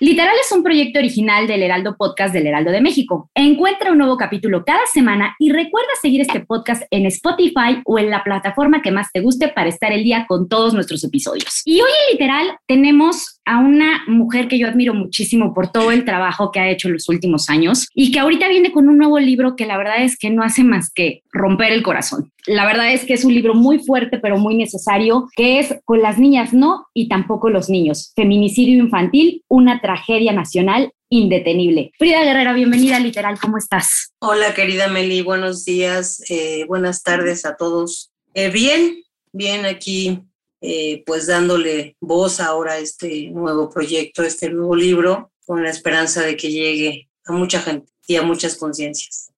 Literal es un proyecto original del Heraldo Podcast del Heraldo de México. Encuentra un nuevo capítulo cada semana y recuerda seguir este podcast en Spotify o en la plataforma que más te guste para estar el día con todos nuestros episodios. Y hoy en Literal tenemos a una mujer que yo admiro muchísimo por todo el trabajo que ha hecho en los últimos años y que ahorita viene con un nuevo libro que la verdad es que no hace más que romper el corazón. La verdad es que es un libro muy fuerte pero muy necesario que es Con las niñas no y tampoco los niños. Feminicidio infantil, una tragedia nacional indetenible. Frida Guerrera, bienvenida a Literal, ¿cómo estás? Hola querida Meli, buenos días, eh, buenas tardes a todos. Eh, bien, bien aquí eh, pues dándole voz ahora a este nuevo proyecto, este nuevo libro, con la esperanza de que llegue a mucha gente y a muchas conciencias.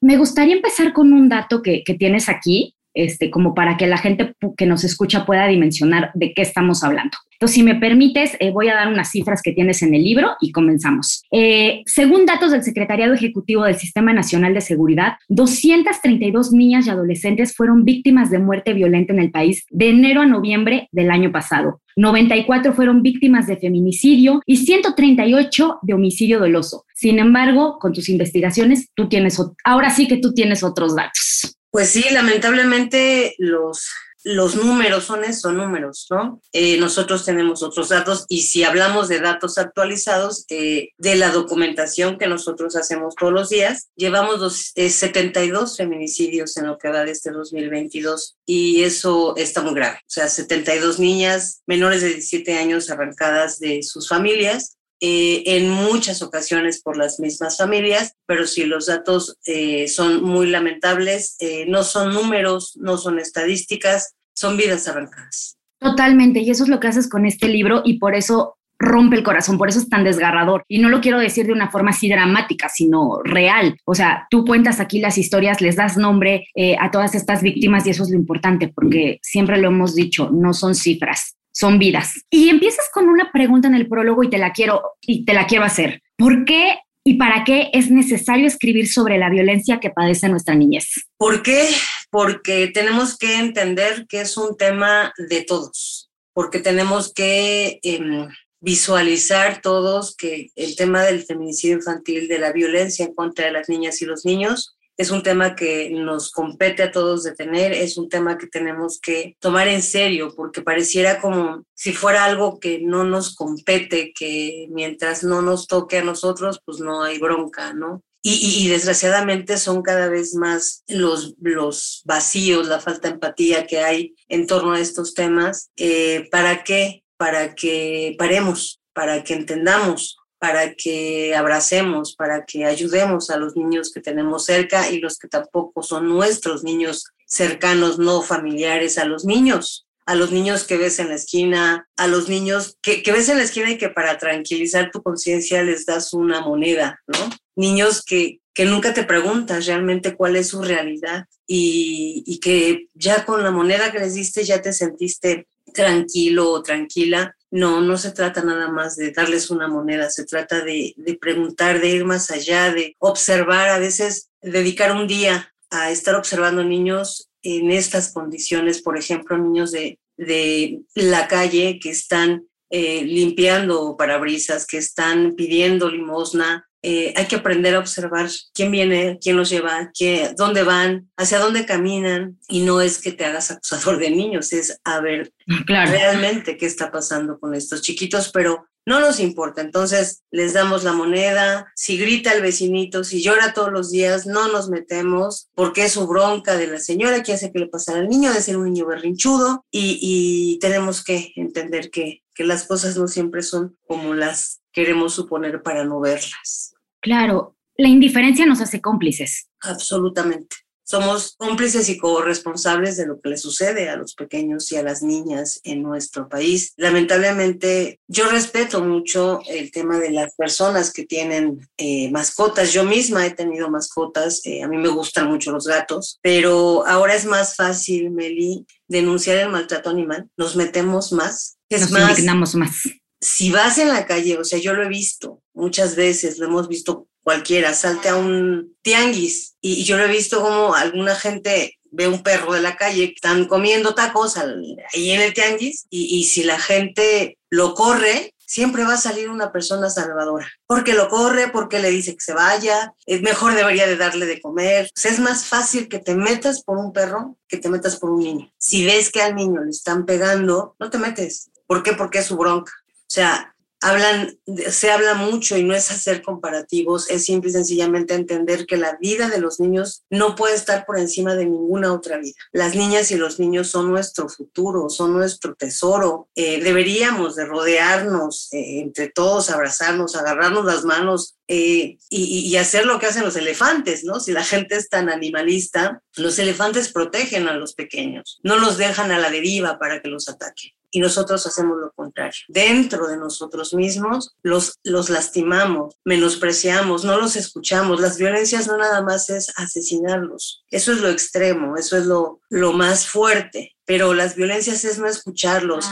Me gustaría empezar con un dato que, que tienes aquí, este, como para que la gente que nos escucha pueda dimensionar de qué estamos hablando. Entonces, si me permites, eh, voy a dar unas cifras que tienes en el libro y comenzamos. Eh, según datos del Secretariado Ejecutivo del Sistema Nacional de Seguridad, 232 niñas y adolescentes fueron víctimas de muerte violenta en el país de enero a noviembre del año pasado. 94 fueron víctimas de feminicidio y 138 de homicidio doloso. Sin embargo, con tus investigaciones, tú tienes, ahora sí que tú tienes otros datos. Pues sí, lamentablemente los, los números son eso, números, ¿no? Eh, nosotros tenemos otros datos y si hablamos de datos actualizados eh, de la documentación que nosotros hacemos todos los días, llevamos dos, eh, 72 feminicidios en lo que va de este 2022 y eso está muy grave. O sea, 72 niñas menores de 17 años arrancadas de sus familias eh, en muchas ocasiones por las mismas familias, pero sí los datos eh, son muy lamentables, eh, no son números, no son estadísticas, son vidas arrancadas. Totalmente, y eso es lo que haces con este libro y por eso rompe el corazón, por eso es tan desgarrador. Y no lo quiero decir de una forma así dramática, sino real. O sea, tú cuentas aquí las historias, les das nombre a todas estas víctimas y eso es lo importante, porque siempre lo hemos dicho, no son cifras, son vidas. Y empiezas con una pregunta en el prólogo y te la quiero y te la quiero hacer. ¿Por qué y para qué es necesario escribir sobre la violencia que padece nuestra niñez? ¿Por qué? Porque tenemos que entender que es un tema de todos, porque tenemos que eh, visualizar todos que el tema del feminicidio infantil, de la violencia en contra de las niñas y los niños, es un tema que nos compete a todos de tener, es un tema que tenemos que tomar en serio, porque pareciera como si fuera algo que no nos compete, que mientras no nos toque a nosotros, pues no hay bronca, ¿no? Y, y, desgraciadamente son cada vez más los, los vacíos, la falta de empatía que hay en torno a estos temas. Eh, ¿Para qué? Para que paremos, para que entendamos para que abracemos, para que ayudemos a los niños que tenemos cerca y los que tampoco son nuestros niños cercanos, no familiares, a los niños, a los niños que ves en la esquina, a los niños que, que ves en la esquina y que para tranquilizar tu conciencia les das una moneda, ¿no? Niños que, que nunca te preguntas realmente cuál es su realidad y, y que ya con la moneda que les diste ya te sentiste tranquilo o tranquila no, no se trata nada más de darles una moneda, se trata de, preguntar, de ir más allá, de observar, a veces dedicar un día a estar observando niños en estas condiciones, por ejemplo, niños de, de la calle que están eh, limpiando parabrisas, que están pidiendo limosna, eh, hay que aprender a observar quién viene, quién los lleva, qué, dónde van, hacia dónde caminan. Y no es que te hagas acusador de niños, es a ver realmente qué está pasando con estos chiquitos, pero no nos importa. Entonces les damos la moneda, si grita el vecinito, si llora todos los días, no nos metemos porque es su bronca de la señora que hace que le pasara al niño, de ser un niño berrinchudo y, y tenemos que entender que, que las cosas no siempre son como las queremos suponer para no verlas. Claro, la indiferencia nos hace cómplices. Absolutamente somos cómplices y corresponsables de lo que le sucede a los pequeños y a las niñas en nuestro país. Lamentablemente, yo respeto mucho el tema de las personas que tienen eh, mascotas. Yo misma he tenido mascotas, eh, a mí me gustan mucho los gatos, pero ahora es más fácil, Meli, denunciar el maltrato animal. Nos metemos más. Es Nos indignamos más. Si vas en la calle, o sea, yo lo he visto muchas veces, lo hemos visto cualquiera, salte a un tianguis y, yo lo he visto como alguna gente ve un perro de la calle, están comiendo tacos ahí en el tianguis y, si la gente lo corre, siempre va a salir una persona salvadora. Porque lo corre, porque le dice que se vaya, es mejor debería de darle de comer. es más fácil que te metas por un perro que te metas por un niño. Si ves que al niño le están pegando, no te metes. ¿Por qué? Porque es su bronca. O sea, hablan, se habla mucho y no es hacer comparativos, es simple y sencillamente entender que la vida de los niños no puede estar por encima de ninguna otra vida. Las niñas y los niños son nuestro futuro, son nuestro tesoro. Eh, deberíamos de rodearnos eh, entre todos, abrazarnos, agarrarnos las manos, eh, y, y, hacer lo que hacen los elefantes, ¿no? Si la gente es tan animalista, los elefantes protegen a los pequeños, no los dejan a la deriva para que los ataquen y nosotros hacemos lo contrario. Dentro de nosotros mismos los, los lastimamos, menospreciamos, no los escuchamos. Las violencias no nada más es asesinarlos. Eso es lo extremo, eso es lo, lo más fuerte. Pero las violencias es no escucharlos.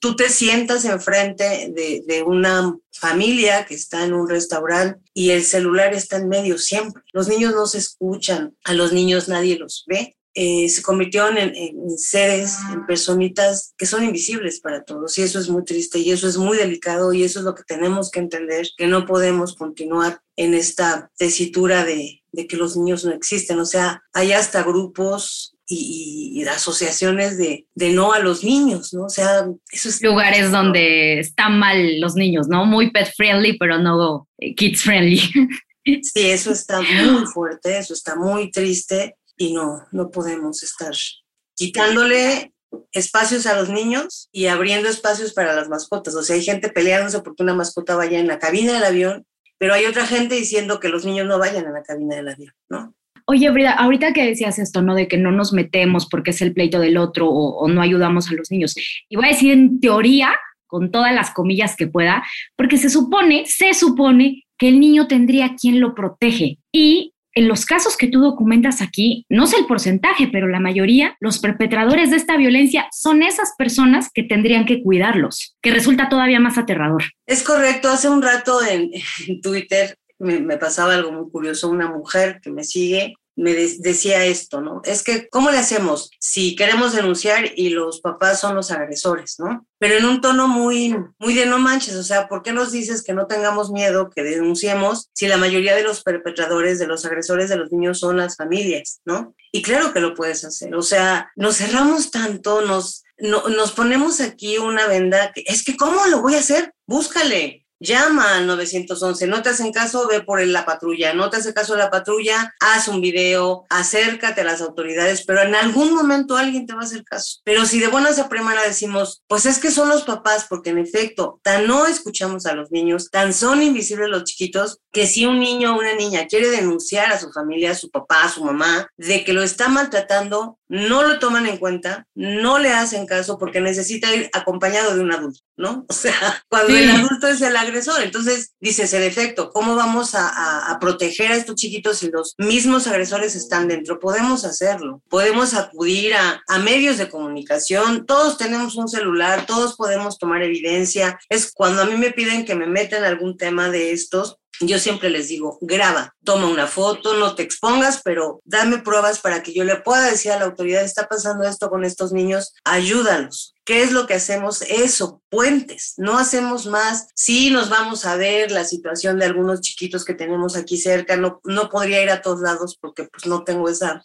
Tú te sientas enfrente de, de una familia que está en un restaurante y el celular está en medio siempre. Los niños no se escuchan, a los niños nadie los ve eh, se convirtieron en, seres, en personitas que son invisibles para todos. Y eso es muy triste y eso es muy delicado y eso es lo que tenemos que entender, que no podemos continuar en esta tesitura de, de que los niños no existen. O sea, hay hasta grupos y, asociaciones de, de, no a los niños, ¿no? O sea, esos Lugares donde están mal los niños, ¿no? Muy pet friendly, pero no kids friendly. Sí, eso está muy fuerte, eso está muy triste y no, no podemos estar quitándole espacios a los niños y abriendo espacios para las mascotas. O sea, hay gente peleándose porque una mascota vaya en la cabina del avión, pero hay otra gente diciendo que los niños no vayan a la cabina del avión, ¿no? Oye, Brida, ahorita que decías esto, ¿no? De que no nos metemos porque es el pleito del otro o, no ayudamos a los niños. Y voy a decir en teoría, con todas las comillas que pueda, porque se supone, se supone que el niño tendría quien lo protege. Y en los casos que tú documentas aquí, no sé el porcentaje, pero la mayoría, los perpetradores de esta violencia son esas personas que tendrían que cuidarlos, que resulta todavía más aterrador. Es correcto, hace un rato en, Twitter me, me, pasaba algo muy curioso, una mujer que me sigue me decía esto, ¿no? Es que, ¿cómo le hacemos si queremos denunciar y los papás son los agresores, ¿no? Pero en un tono muy, muy de no manches, o sea, ¿por qué nos dices que no tengamos miedo, que denunciemos si la mayoría de los perpetradores, de los agresores de los niños son las familias, ¿no? Y claro que lo puedes hacer, o sea, nos cerramos tanto, nos, no, nos ponemos aquí una venda, que, es que ¿cómo lo voy a hacer? Búscale, llama al 911, no te hacen caso, ve por la patrulla, no te hace caso la patrulla, haz un video, acércate a las autoridades, pero en algún momento alguien te va a hacer caso. Pero si de buenas a primera decimos, pues es que son los papás, porque en efecto, tan no escuchamos a los niños, tan son invisibles los chiquitos, que si un niño o una niña quiere denunciar a su familia, a su papá, a su mamá, de que lo está maltratando, no lo toman en cuenta, no le hacen caso porque necesita ir acompañado de un adulto, ¿no? O sea, cuando el adulto es el agresor, entonces dices, en efecto, ¿cómo vamos a, a, proteger a estos chiquitos si los mismos agresores están dentro? Podemos hacerlo, podemos acudir a, a medios de comunicación, todos tenemos un celular, todos podemos tomar evidencia. Es cuando a mí me piden que me metan algún tema de estos, yo siempre les digo, graba, toma una foto, no te expongas, pero dame pruebas para que yo le pueda decir a la autoridad, está pasando esto con estos niños, ayúdalos. ¿Qué es lo que hacemos? Eso, puentes, no hacemos más. Sí nos vamos a ver la situación de algunos chiquitos que tenemos aquí cerca, no, no podría ir a todos lados porque pues no tengo esa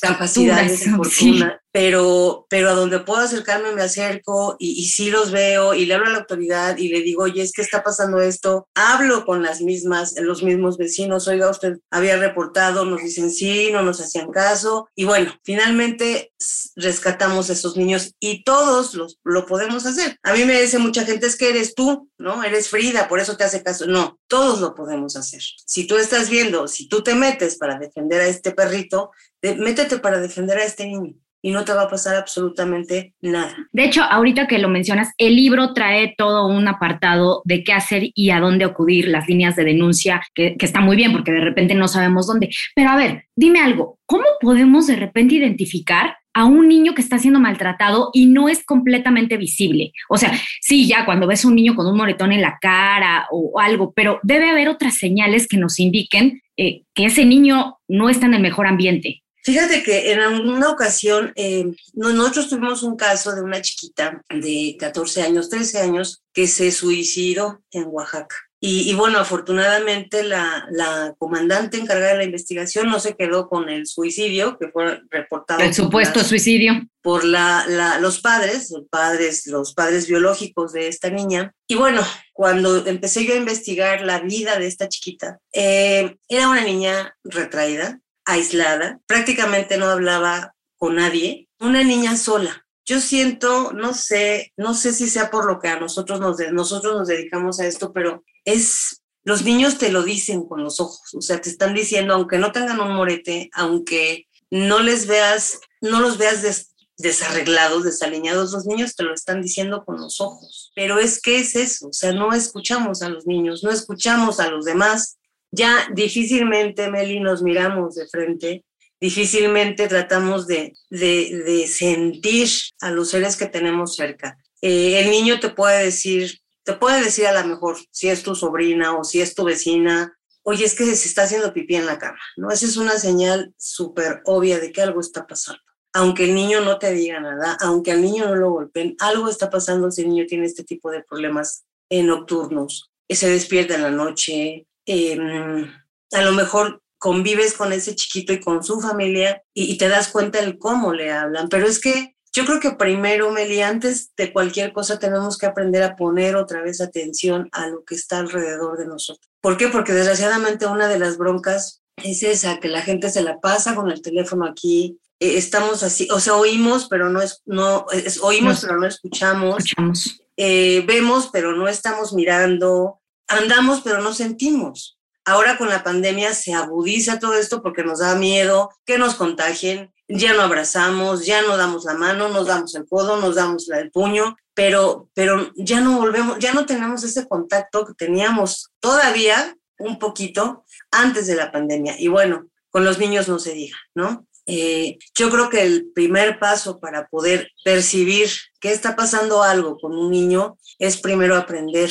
capacidad, esa fortuna, pero, pero a donde puedo acercarme me acerco y, y sí los veo y le hablo a la autoridad y le digo, oye, es que está pasando esto, hablo con las mismas, los mismos vecinos, oiga, usted había reportado, nos dicen sí, no nos hacían caso y bueno, finalmente rescatamos a esos niños y todos los, lo podemos hacer. A mí me dice mucha gente, es que eres tú, ¿no? Eres Frida, por eso te hace caso. No, todos lo podemos hacer. Si tú estás viendo, si tú te metes para defender a este perrito, métete para defender a este niño y no te va a pasar absolutamente nada. De hecho, ahorita que lo mencionas, el libro trae todo un apartado de qué hacer y a dónde acudir, las líneas de denuncia, que, está muy bien porque de repente no sabemos dónde. Pero a ver, dime algo, ¿cómo podemos de repente identificar a un niño que está siendo maltratado y no es completamente visible. O sea, sí, ya cuando ves a un niño con un moretón en la cara o algo, pero debe haber otras señales que nos indiquen eh, que ese niño no está en el mejor ambiente. Fíjate que en alguna ocasión eh, nosotros tuvimos un caso de una chiquita de 14 años, 13 años, que se suicidó en Oaxaca. Y, y, bueno, afortunadamente la, la, comandante encargada de la investigación no se quedó con el suicidio que fue reportado. El supuesto suicidio. Por la, la, los padres, los padres, los padres biológicos de esta niña. Y bueno, cuando empecé yo a investigar la vida de esta chiquita, eh, era una niña retraída, aislada, prácticamente no hablaba con nadie, una niña sola, yo siento, no sé, no sé si sea por lo que a nosotros nos, nosotros nos dedicamos a esto, pero es, los niños te lo dicen con los ojos, o sea, te están diciendo, aunque no tengan un morete, aunque no les veas, no los veas des, desarreglados, desaliñados, los niños te lo están diciendo con los ojos. Pero es que es eso, o sea, no escuchamos a los niños, no escuchamos a los demás. Ya difícilmente, Meli, nos miramos de frente difícilmente tratamos de, de, de, sentir a los seres que tenemos cerca. Eh, el niño te puede decir, te puede decir a lo mejor si es tu sobrina o si es tu vecina, oye, es que se está haciendo pipí en la cama, ¿no? Esa es una señal súper obvia de que algo está pasando. Aunque el niño no te diga nada, aunque al niño no lo golpeen, algo está pasando si el niño tiene este tipo de problemas nocturnos. Se despierta en la noche, eh, a lo mejor convives con ese chiquito y con su familia y, y, te das cuenta del cómo le hablan. Pero es que yo creo que primero, Meli, antes de cualquier cosa tenemos que aprender a poner otra vez atención a lo que está alrededor de nosotros. ¿Por qué? Porque desgraciadamente una de las broncas es esa, que la gente se la pasa con el teléfono aquí. Eh, estamos así, o sea, oímos, pero no es, no, es, oímos, no, pero no escuchamos. escuchamos. Eh, vemos, pero no estamos mirando. Andamos, pero no sentimos. Ahora con la pandemia se agudiza todo esto porque nos da miedo que nos contagien, ya no abrazamos, ya no damos la mano, nos damos el codo, nos damos el puño, pero, pero ya no volvemos, ya no tenemos ese contacto que teníamos todavía un poquito antes de la pandemia. Y bueno, con los niños no se diga, ¿no? Eh, yo creo que el primer paso para poder percibir que está pasando algo con un niño es primero aprender,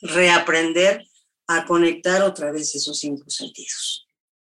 reaprender a conectar otra vez esos cinco sentidos.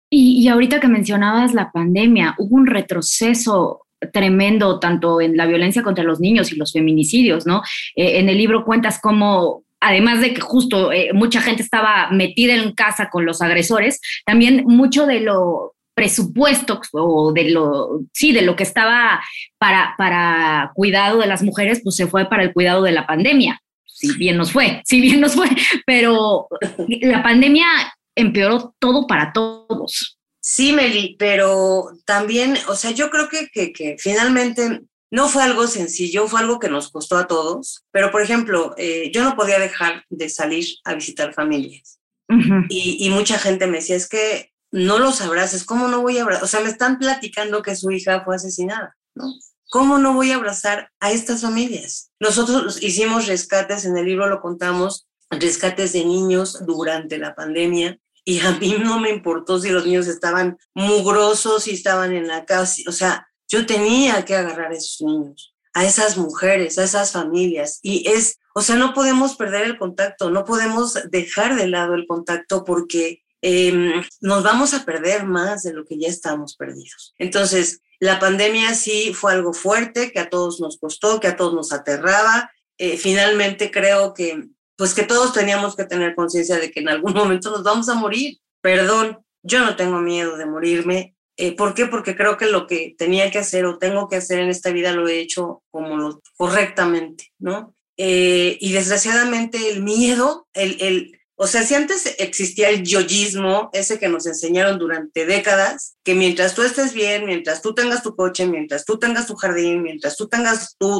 Y, ahorita que mencionabas la pandemia, hubo un retroceso tremendo tanto en la violencia contra los niños y los feminicidios, ¿no? Eh, en el libro cuentas cómo además de que justo eh, mucha gente estaba metida en casa con los agresores, también mucho de lo presupuesto o de lo, sí, de lo que estaba para, para cuidado de las mujeres, pues se fue para el cuidado de la pandemia si bien nos fue, si bien nos fue, pero la pandemia empeoró todo para todos. Sí, Meli, pero también, o sea, yo creo que, que, que finalmente no fue algo sencillo, fue algo que nos costó a todos, pero por ejemplo, eh, yo no podía dejar de salir a visitar familias. Uh -huh. y, y, mucha gente me decía, es que no los abraces, ¿cómo no voy a abrazar? O sea, me están platicando que su hija fue asesinada, ¿no? ¿Cómo no voy a abrazar a estas familias? Nosotros hicimos rescates, en el libro lo contamos, rescates de niños durante la pandemia y a mí no me importó si los niños estaban mugrosos, si estaban en la casa, o sea, yo tenía que agarrar a esos niños, a esas mujeres, a esas familias y es O sea, no podemos perder el contacto, no podemos dejar de lado el contacto porque em, nos vamos a perder más de lo que ya estamos perdidos. Entonces, la pandemia sí fue algo fuerte, que a todos nos costó, que a todos nos aterraba. Eh, finalmente creo que, pues que todos teníamos que tener conciencia de que en algún momento nos vamos a morir. Perdón, yo no tengo miedo de morirme. Eh, ¿Por qué? Porque creo que lo que tenía que hacer o tengo que hacer en esta vida lo he hecho como lo, correctamente, ¿no? Eh, y desgraciadamente el miedo, el, el, o sea, si antes existía el yoyismo, ese que nos enseñaron durante décadas, que mientras tú estés bien, mientras tú tengas tu coche, mientras tú tengas tu jardín, mientras tú tengas tu...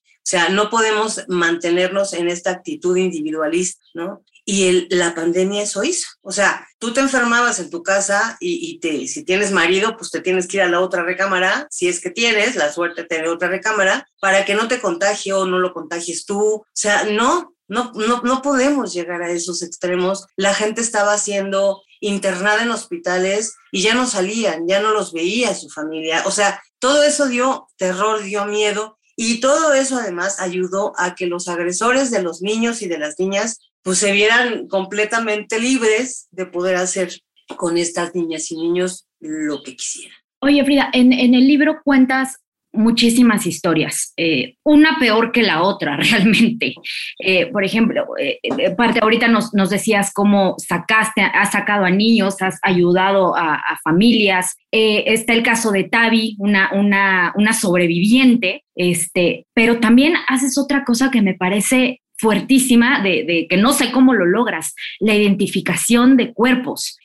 O sea, no podemos mantenernos en esta actitud individualista, ¿no? Y la pandemia eso hizo. O sea, tú te enfermabas en tu casa y, te, si tienes marido, pues te tienes que ir a la otra recámara, si es que tienes la suerte de tener otra recámara, para que no te contagie o no lo contagies tú. O sea, no, no, no, no podemos llegar a esos extremos. La gente estaba siendo internada en hospitales y ya no salían, ya no los veía su familia. O sea, todo eso dio terror, dio miedo y todo eso además ayudó a que los agresores de los niños y de las niñas pues se vieran completamente libres de poder hacer con estas niñas y niños lo que quisieran. Oye, Frida, en, en el libro cuentas muchísimas historias, eh, una peor que la otra realmente. Eh, por ejemplo, eh, parte ahorita nos, decías cómo sacaste, has sacado a niños, has ayudado a, familias. está el caso de Tavi, una, una, sobreviviente, este, pero también haces otra cosa que me parece fuertísima de, de, que no sé cómo lo logras, la identificación de cuerpos.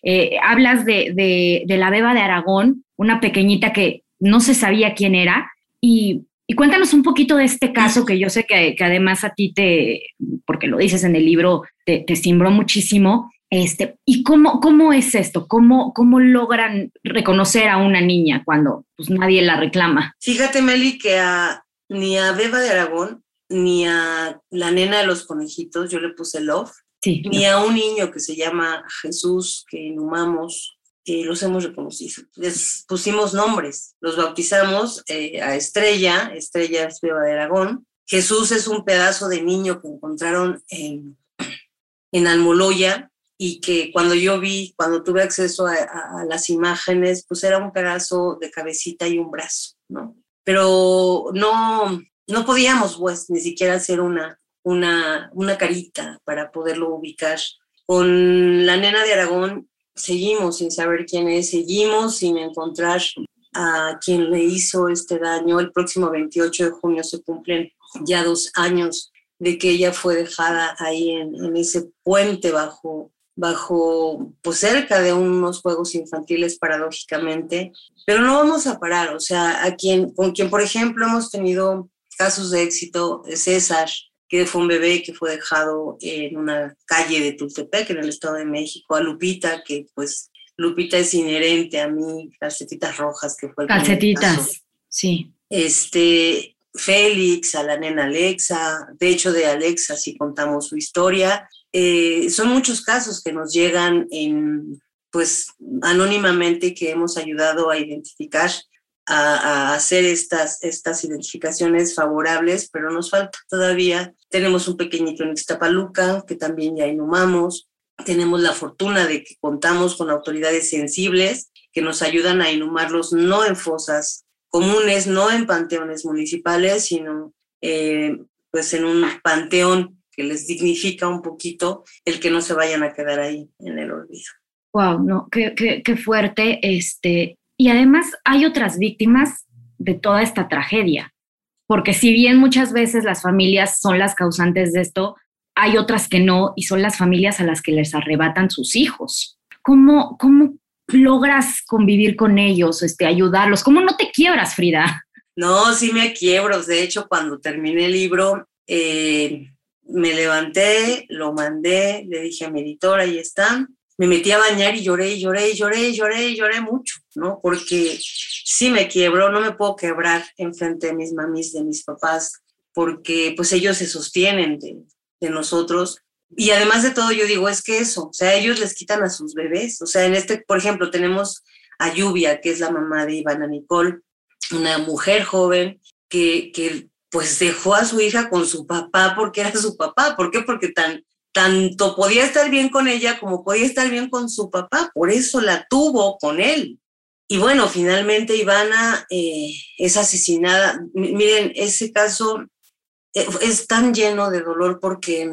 hablas de, de, de la beba de Aragón, una pequeñita que no se sabía quién era, y, y, cuéntanos un poquito de este caso que yo sé que, que, además a ti te, porque lo dices en el libro, te, te cimbró muchísimo. Este, ¿Y cómo, cómo es esto? ¿Cómo, ¿Cómo logran reconocer a una niña cuando pues, nadie la reclama? Fíjate, Meli, que a, ni a Beba de Aragón, ni a la nena de los conejitos, yo le puse love, sí, ni no. a un niño que se llama Jesús, que inhumamos, eh, los hemos reconocido. Les pusimos nombres, los bautizamos eh, a Estrella, Estrella es de Aragón. Jesús es un pedazo de niño que encontraron en, en Almoloya y que cuando yo vi, cuando tuve acceso a, a, a, las imágenes, pues era un pedazo de cabecita y un brazo, ¿no? Pero no, no podíamos, pues, ni siquiera hacer una, una, una carita para poderlo ubicar. Con la nena de Aragón seguimos sin saber quién es, seguimos sin encontrar a quien le hizo este daño. El próximo 28 de junio se cumplen ya dos años de que ella fue dejada ahí en, ese puente bajo, bajo, pues cerca de unos juegos infantiles paradójicamente, pero no vamos a parar, o sea, a quien, con quien, por ejemplo, hemos tenido casos de éxito, César, que fue un bebé que fue dejado en una calle de Tultepec, en el Estado de México, a Lupita, que pues Lupita es inherente a mí, calcetitas rojas, que fue el Calcetitas, sí. Este, Félix, a la nena Alexa, de hecho de Alexa, si contamos su historia, eh, son muchos casos que nos llegan en, pues anónimamente que hemos ayudado a identificar a, a, hacer estas, estas identificaciones favorables, pero nos falta todavía. Tenemos un pequeñito en Ixtapaluca, que también ya inhumamos. Tenemos la fortuna de que contamos con autoridades sensibles que nos ayudan a inhumarlos no en fosas comunes, no en panteones municipales, sino eh, pues en un panteón que les dignifica un poquito el que no se vayan a quedar ahí en el olvido. Wow, no, qué, qué, qué fuerte. Este, y además hay otras víctimas de toda esta tragedia, porque si bien muchas veces las familias son las causantes de esto, hay otras que no y son las familias a las que les arrebatan sus hijos. ¿Cómo, cómo logras convivir con ellos, este, ayudarlos? ¿Cómo no te quiebras, Frida? No, sí me quiebro. De hecho, cuando terminé el libro, eh, me levanté, lo mandé, le dije a mi editor, ahí está. Me metí a bañar y lloré, y lloré, y lloré, y lloré, y lloré mucho, ¿no? Porque sí me quiebro, no me puedo quebrar enfrente de mis mamis, de mis papás, porque pues ellos se sostienen de, de nosotros. Y además de todo, yo digo, es que eso, o sea, ellos les quitan a sus bebés. O sea, en este, por ejemplo, tenemos a Lluvia, que es la mamá de Ivana Nicole, una mujer joven que, que pues dejó a su hija con su papá porque era su papá. ¿Por qué? Porque tan, tanto podía estar bien con ella como podía estar bien con su papá. Por eso la tuvo con él. Y bueno, finalmente Ivana eh, es asesinada. miren, ese caso eh, es tan lleno de dolor porque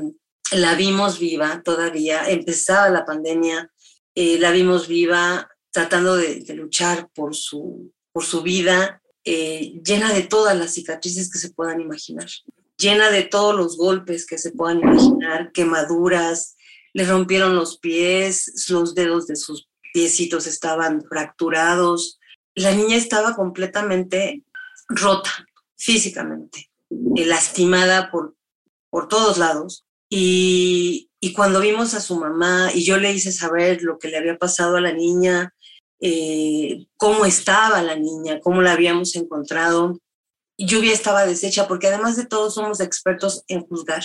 la vimos viva todavía, empezaba la pandemia, eh, la vimos viva tratando de, luchar por su, por su vida, eh, llena de todas las cicatrices que se puedan imaginar, llena de todos los golpes que se puedan imaginar, quemaduras, le rompieron los pies, los dedos de sus piecitos estaban fracturados, la niña estaba completamente rota físicamente. Eh, lastimada por, por todos lados. Y, y, cuando vimos a su mamá y yo le hice saber lo que le había pasado a la niña, eh, cómo estaba la niña, cómo la habíamos encontrado, Lluvia estaba deshecha porque además de todo somos expertos en juzgar.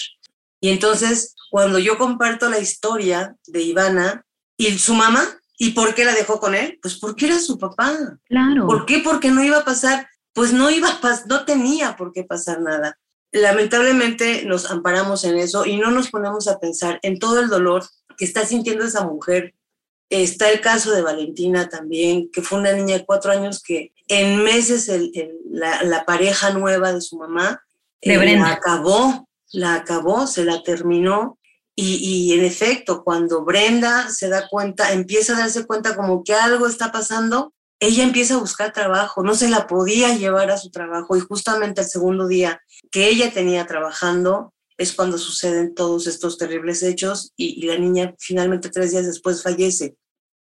Y entonces cuando yo comparto la historia de Ivana y su mamá, ¿y por qué la dejó con él? Pues porque era su papá. Claro. ¿Por qué? Porque no iba a pasar pues no iba a no tenía por qué pasar nada. Lamentablemente nos amparamos en eso y no nos ponemos a pensar en todo el dolor que está sintiendo esa mujer. Está el caso de Valentina también, que fue una niña de cuatro años que en meses la, pareja nueva de su mamá de eh, la acabó, la acabó, se la terminó. Y, y en efecto, cuando Brenda se da cuenta, empieza a darse cuenta como que algo está pasando, ella empieza a buscar trabajo, no se la podía llevar a su trabajo y justamente el segundo día que ella tenía trabajando es cuando suceden todos estos terribles hechos y, la niña finalmente tres días después fallece.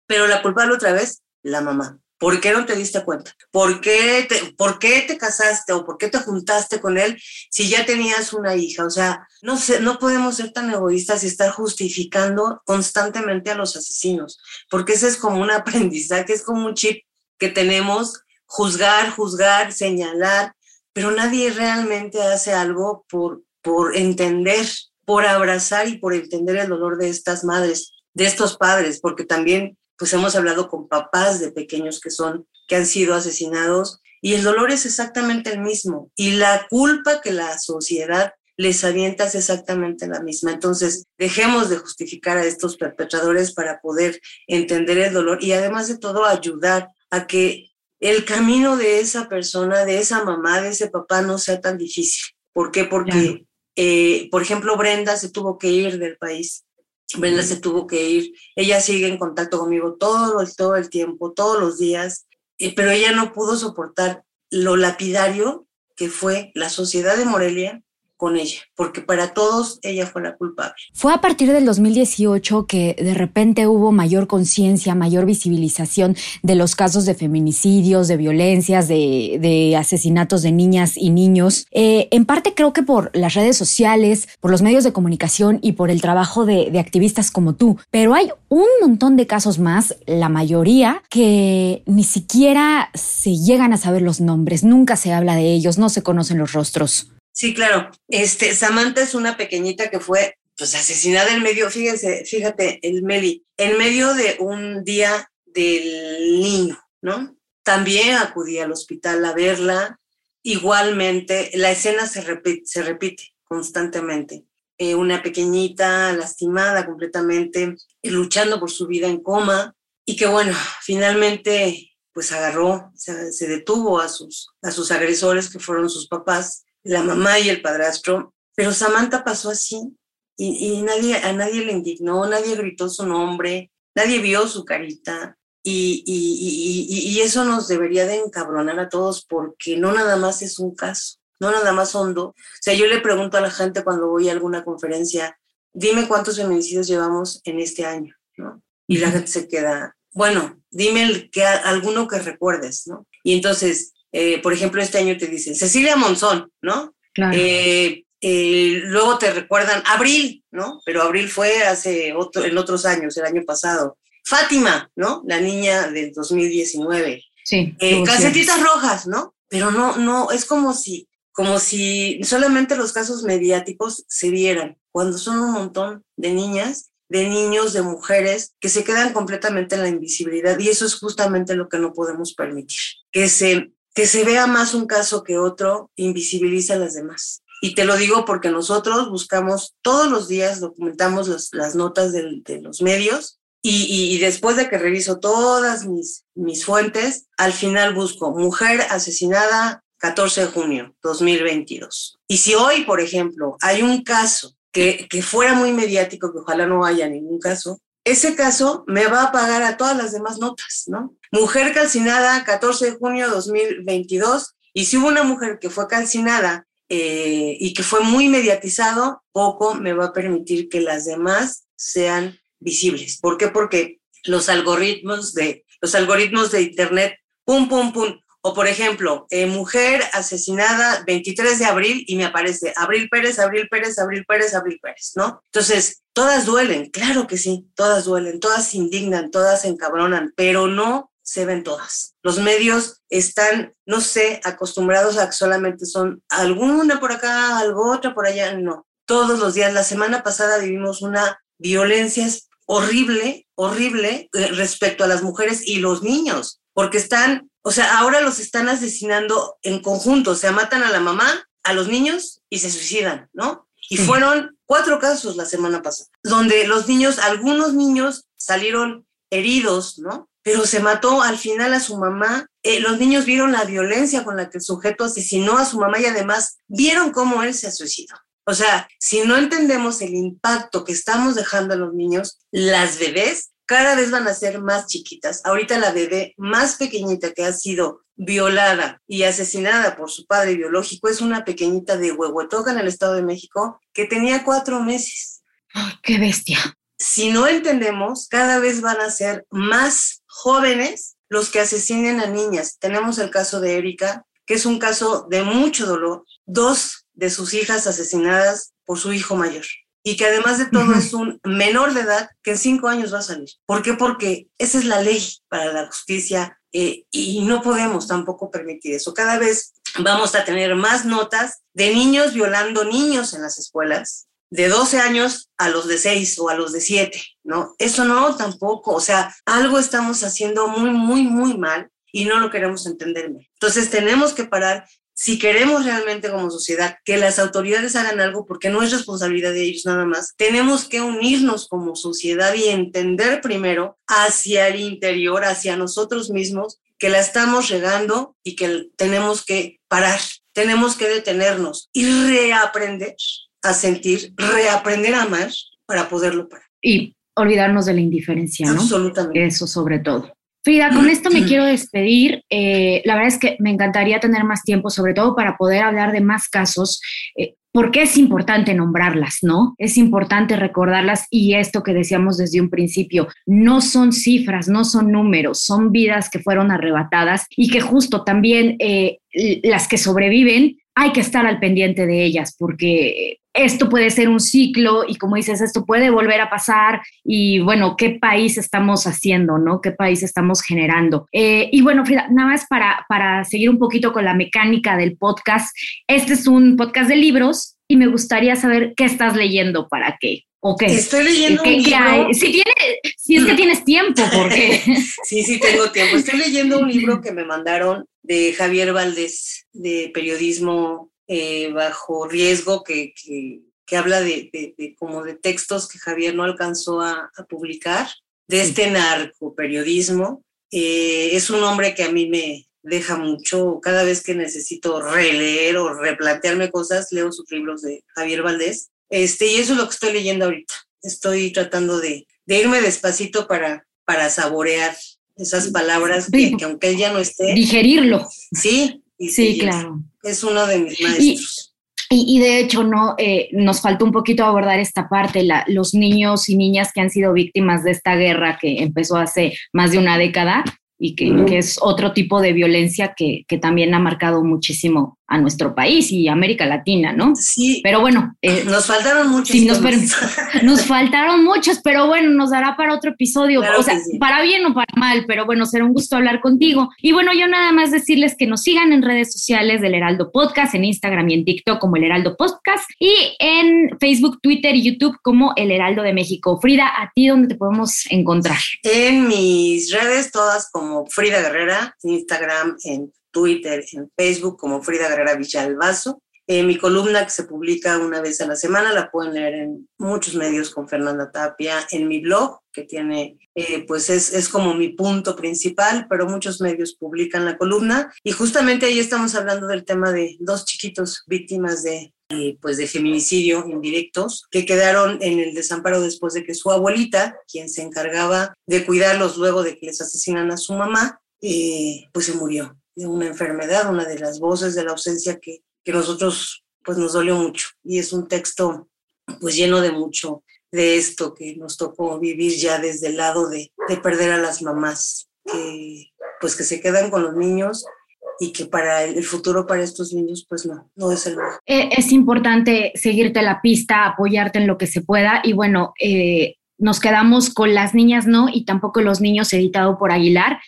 Pero la culpable otra vez, la mamá. ¿Por qué no te diste cuenta? ¿Por qué, te, ¿Por qué te casaste o por qué te juntaste con él si ya tenías una hija? O sea, no, sé, no podemos ser tan egoístas y estar justificando constantemente a los asesinos, porque ese es como un aprendizaje, es como un chip que tenemos, juzgar, juzgar, señalar, pero nadie realmente hace algo por, por entender, por abrazar y por entender el dolor de estas madres, de estos padres, porque también pues hemos hablado con papás de pequeños que son que han sido asesinados y el dolor es exactamente el mismo y la culpa que la sociedad les avienta es exactamente la misma. Entonces, dejemos de justificar a estos perpetradores para poder entender el dolor y además de todo ayudar a que el camino de esa persona, de esa mamá, de ese papá no sea tan difícil. ¿Por qué? Porque, eh, por ejemplo, Brenda se tuvo que ir del país. Brenda se tuvo que ir. Ella sigue en contacto conmigo todo, todo el tiempo, todos los días, eh, pero ella no pudo soportar lo lapidario que fue la sociedad de Morelia con ella, porque para todos ella fue la culpable. Fue a partir del 2018 que de repente hubo mayor conciencia, mayor visibilización de los casos de feminicidios, de violencias, de, asesinatos de niñas y niños. Eh, en parte creo que por las redes sociales, por los medios de comunicación y por el trabajo de, de activistas como tú. Pero hay un montón de casos más, la mayoría, que ni siquiera se llegan a saber los nombres, nunca se habla de ellos, no se conocen los rostros. Sí, claro. Este, Samantha es una pequeñita que fue pues asesinada en medio, fíjense, fíjate, el Meli, en medio de un día del niño, ¿no? También acudí al hospital a verla. Igualmente, la escena se repite, constantemente. Eh, una pequeñita lastimada completamente, luchando por su vida en coma, y que bueno, finalmente pues agarró, se, se detuvo a sus, a sus agresores, que fueron sus papás, la mamá y el padrastro, pero Samantha pasó así y, nadie, a nadie le indignó, nadie gritó su nombre, nadie vio su carita. Y, y, y, y, eso nos debería de encabronar a todos porque no nada más es un caso, no nada más hondo. O sea, yo le pregunto a la gente cuando voy a alguna conferencia, dime cuántos feminicidios llevamos en este año, ¿no? Y la gente se queda, bueno, dime el que, alguno que recuerdes, ¿no? Y entonces, eh, por ejemplo, este año te dicen Cecilia Monzón, ¿no? Claro. Eh, eh, luego te recuerdan Abril, ¿no? Pero Abril fue hace otro, en otros años, el año pasado. Fátima, ¿no? La niña del 2019. Sí. Eh, calcetitas rojas, ¿no? Pero no, no, es como si, como si solamente los casos mediáticos se vieran, cuando son un montón de niñas, de niños, de mujeres, que se quedan completamente en la invisibilidad. Y eso es justamente lo que no podemos permitir. Que se, que se vea más un caso que otro, invisibiliza a las demás. Y te lo digo porque nosotros buscamos todos los días, documentamos las, las notas de, de los medios y, y, y, después de que reviso todas mis, mis fuentes, al final busco mujer asesinada 14 de junio 2022. Y si hoy, por ejemplo, hay un caso que, que fuera muy mediático, que ojalá no haya ningún caso, ese caso me va a pagar a todas las demás notas, ¿no? Mujer calcinada 14 de junio 2022. Y si hubo una mujer que fue calcinada eh, y que fue muy mediatizado, poco me va a permitir que las demás sean visibles. ¿Por qué? Porque los algoritmos de, los algoritmos de Internet, pum, pum, pum. O por ejemplo, eh, mujer asesinada 23 de abril y me aparece Abril Pérez, Abril Pérez, Abril Pérez, Abril Pérez, ¿no? Entonces, todas duelen, claro que sí, todas duelen, todas se indignan, todas se encabronan, pero no se ven todas. Los medios están, no sé, acostumbrados a que solamente son alguna por acá, algo otra por allá, no. Todos los días, la semana pasada vivimos una violencia horrible, horrible eh, respecto a las mujeres y los niños, porque están, o sea, ahora los están asesinando en conjunto, o sea, matan a la mamá, a los niños y se suicidan, ¿no? Y sí. fueron cuatro casos la semana pasada, donde los niños, algunos niños salieron heridos, ¿no? Pero se mató al final a su mamá. Eh, los niños vieron la violencia con la que el sujeto asesinó a su mamá y además vieron cómo él se suicidó. O sea, si no entendemos el impacto que estamos dejando a los niños, las bebés cada vez van a ser más chiquitas. Ahorita la bebé más pequeñita que ha sido violada y asesinada por su padre biológico es una pequeñita de Huehuetoca en el Estado de México que tenía cuatro meses. ¡Qué bestia! Si no entendemos, cada vez van a ser más jóvenes los que asesinen a niñas. Tenemos el caso de Erika, que es un caso de mucho dolor. Dos de sus hijas asesinadas por su hijo mayor. Y que además de todo uh -huh. es un menor de edad que en cinco años va a salir. ¿Por qué? Porque esa es la ley para la justicia eh, y no podemos tampoco permitir eso. Cada vez vamos a tener más notas de niños violando niños en las escuelas, de 12 años a los de 6 o a los de 7, ¿no? Eso no tampoco, o sea, algo estamos haciendo muy, muy, muy mal y no lo queremos entender. Entonces tenemos que parar si queremos realmente como sociedad que las autoridades hagan algo, porque no es responsabilidad de ellos nada más, tenemos que unirnos como sociedad y entender primero hacia el interior, hacia nosotros mismos, que la estamos regando y que tenemos que parar, tenemos que detenernos y reaprender a sentir, reaprender a amar para poderlo parar. Y olvidarnos de la indiferencia, ¿no? Absolutamente. Eso sobre todo. Frida, con esto me quiero despedir. Eh, la verdad es que me encantaría tener más tiempo, sobre todo para poder hablar de más casos, eh, porque es importante nombrarlas, ¿no? Es importante recordarlas y esto que decíamos desde un principio, no son cifras, no son números, son vidas que fueron arrebatadas y que justo también eh, las que sobreviven hay que estar al pendiente de ellas porque esto puede ser un ciclo y como dices, esto puede volver a pasar y bueno, ¿qué país estamos haciendo, no? ¿Qué país estamos generando? Eh, y bueno, Frida, nada más para, para seguir un poquito con la mecánica del podcast, este es un podcast de libros y me gustaría saber qué estás leyendo para qué. Okay. Estoy leyendo ¿Qué, un qué libro. Si, tiene, si es que tienes tiempo, porque... sí, sí, tengo tiempo. Estoy leyendo un libro que me mandaron de Javier Valdés, de periodismo eh, bajo riesgo, que, que, que habla de, de, de, como de textos que Javier no alcanzó a, a publicar, de este narcoperiodismo. Eh, es un hombre que a mí me deja mucho. Cada vez que necesito releer o replantearme cosas, leo sus libros de Javier Valdés. Este, y eso es lo que estoy leyendo ahorita. Estoy tratando de, de irme despacito para, para saborear esas palabras que, aunque él ya no esté. Digerirlo. Sí, sí, claro. Es, uno de mis maestros. Y, de hecho, no, eh, nos faltó un poquito abordar esta parte, la, los niños y niñas que han sido víctimas de esta guerra que empezó hace más de una década y que, que es otro tipo de violencia que, que también ha marcado muchísimo a nuestro país y América Latina, ¿no? Sí. Pero bueno. Eh, nos faltaron muchos. Sí, nos, nos, faltaron muchos, pero bueno, nos dará para otro episodio. o sea, para bien o para mal, pero bueno, será un gusto hablar contigo. Y bueno, yo nada más decirles que nos sigan en redes sociales del Heraldo Podcast, en Instagram y en TikTok como el Heraldo Podcast y en Facebook, Twitter y YouTube como el Heraldo de México. Frida, ¿a ti dónde te podemos encontrar? En mis redes, todas como Frida Guerrera, en Instagram, en Twitter, en Facebook como Frida Guerrera Villalbazo. Eh, mi columna que se publica una vez a la semana la pueden leer en muchos medios con Fernanda Tapia, en mi blog, que tiene, eh, pues es, es, como mi punto principal, pero muchos medios publican la columna. Y justamente ahí estamos hablando del tema de dos chiquitos víctimas de, eh, pues de feminicidio indirectos que quedaron en el desamparo después de que su abuelita, quien se encargaba de cuidarlos luego de que les asesinan a su mamá, pues se murió de una enfermedad, una de las voces de la ausencia que, que nosotros pues nos dolió mucho. Y es un texto pues lleno de mucho de esto que nos tocó vivir ya desde el lado de, de perder a las mamás, que pues que se quedan con los niños y que para el futuro para estos niños pues no, no es el mejor. Eh, es importante seguirte la pista, apoyarte en lo que se pueda y bueno, eh, nos quedamos con las niñas no y tampoco los niños editado por Aguilar.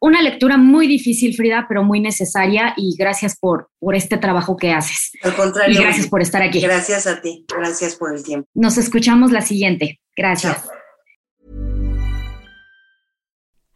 Una lectura muy difícil, Frida, pero muy necesaria y gracias por, por este trabajo que haces. Al contrario. Y gracias por estar aquí. Gracias a ti, gracias por el tiempo. Nos escuchamos la siguiente. Gracias.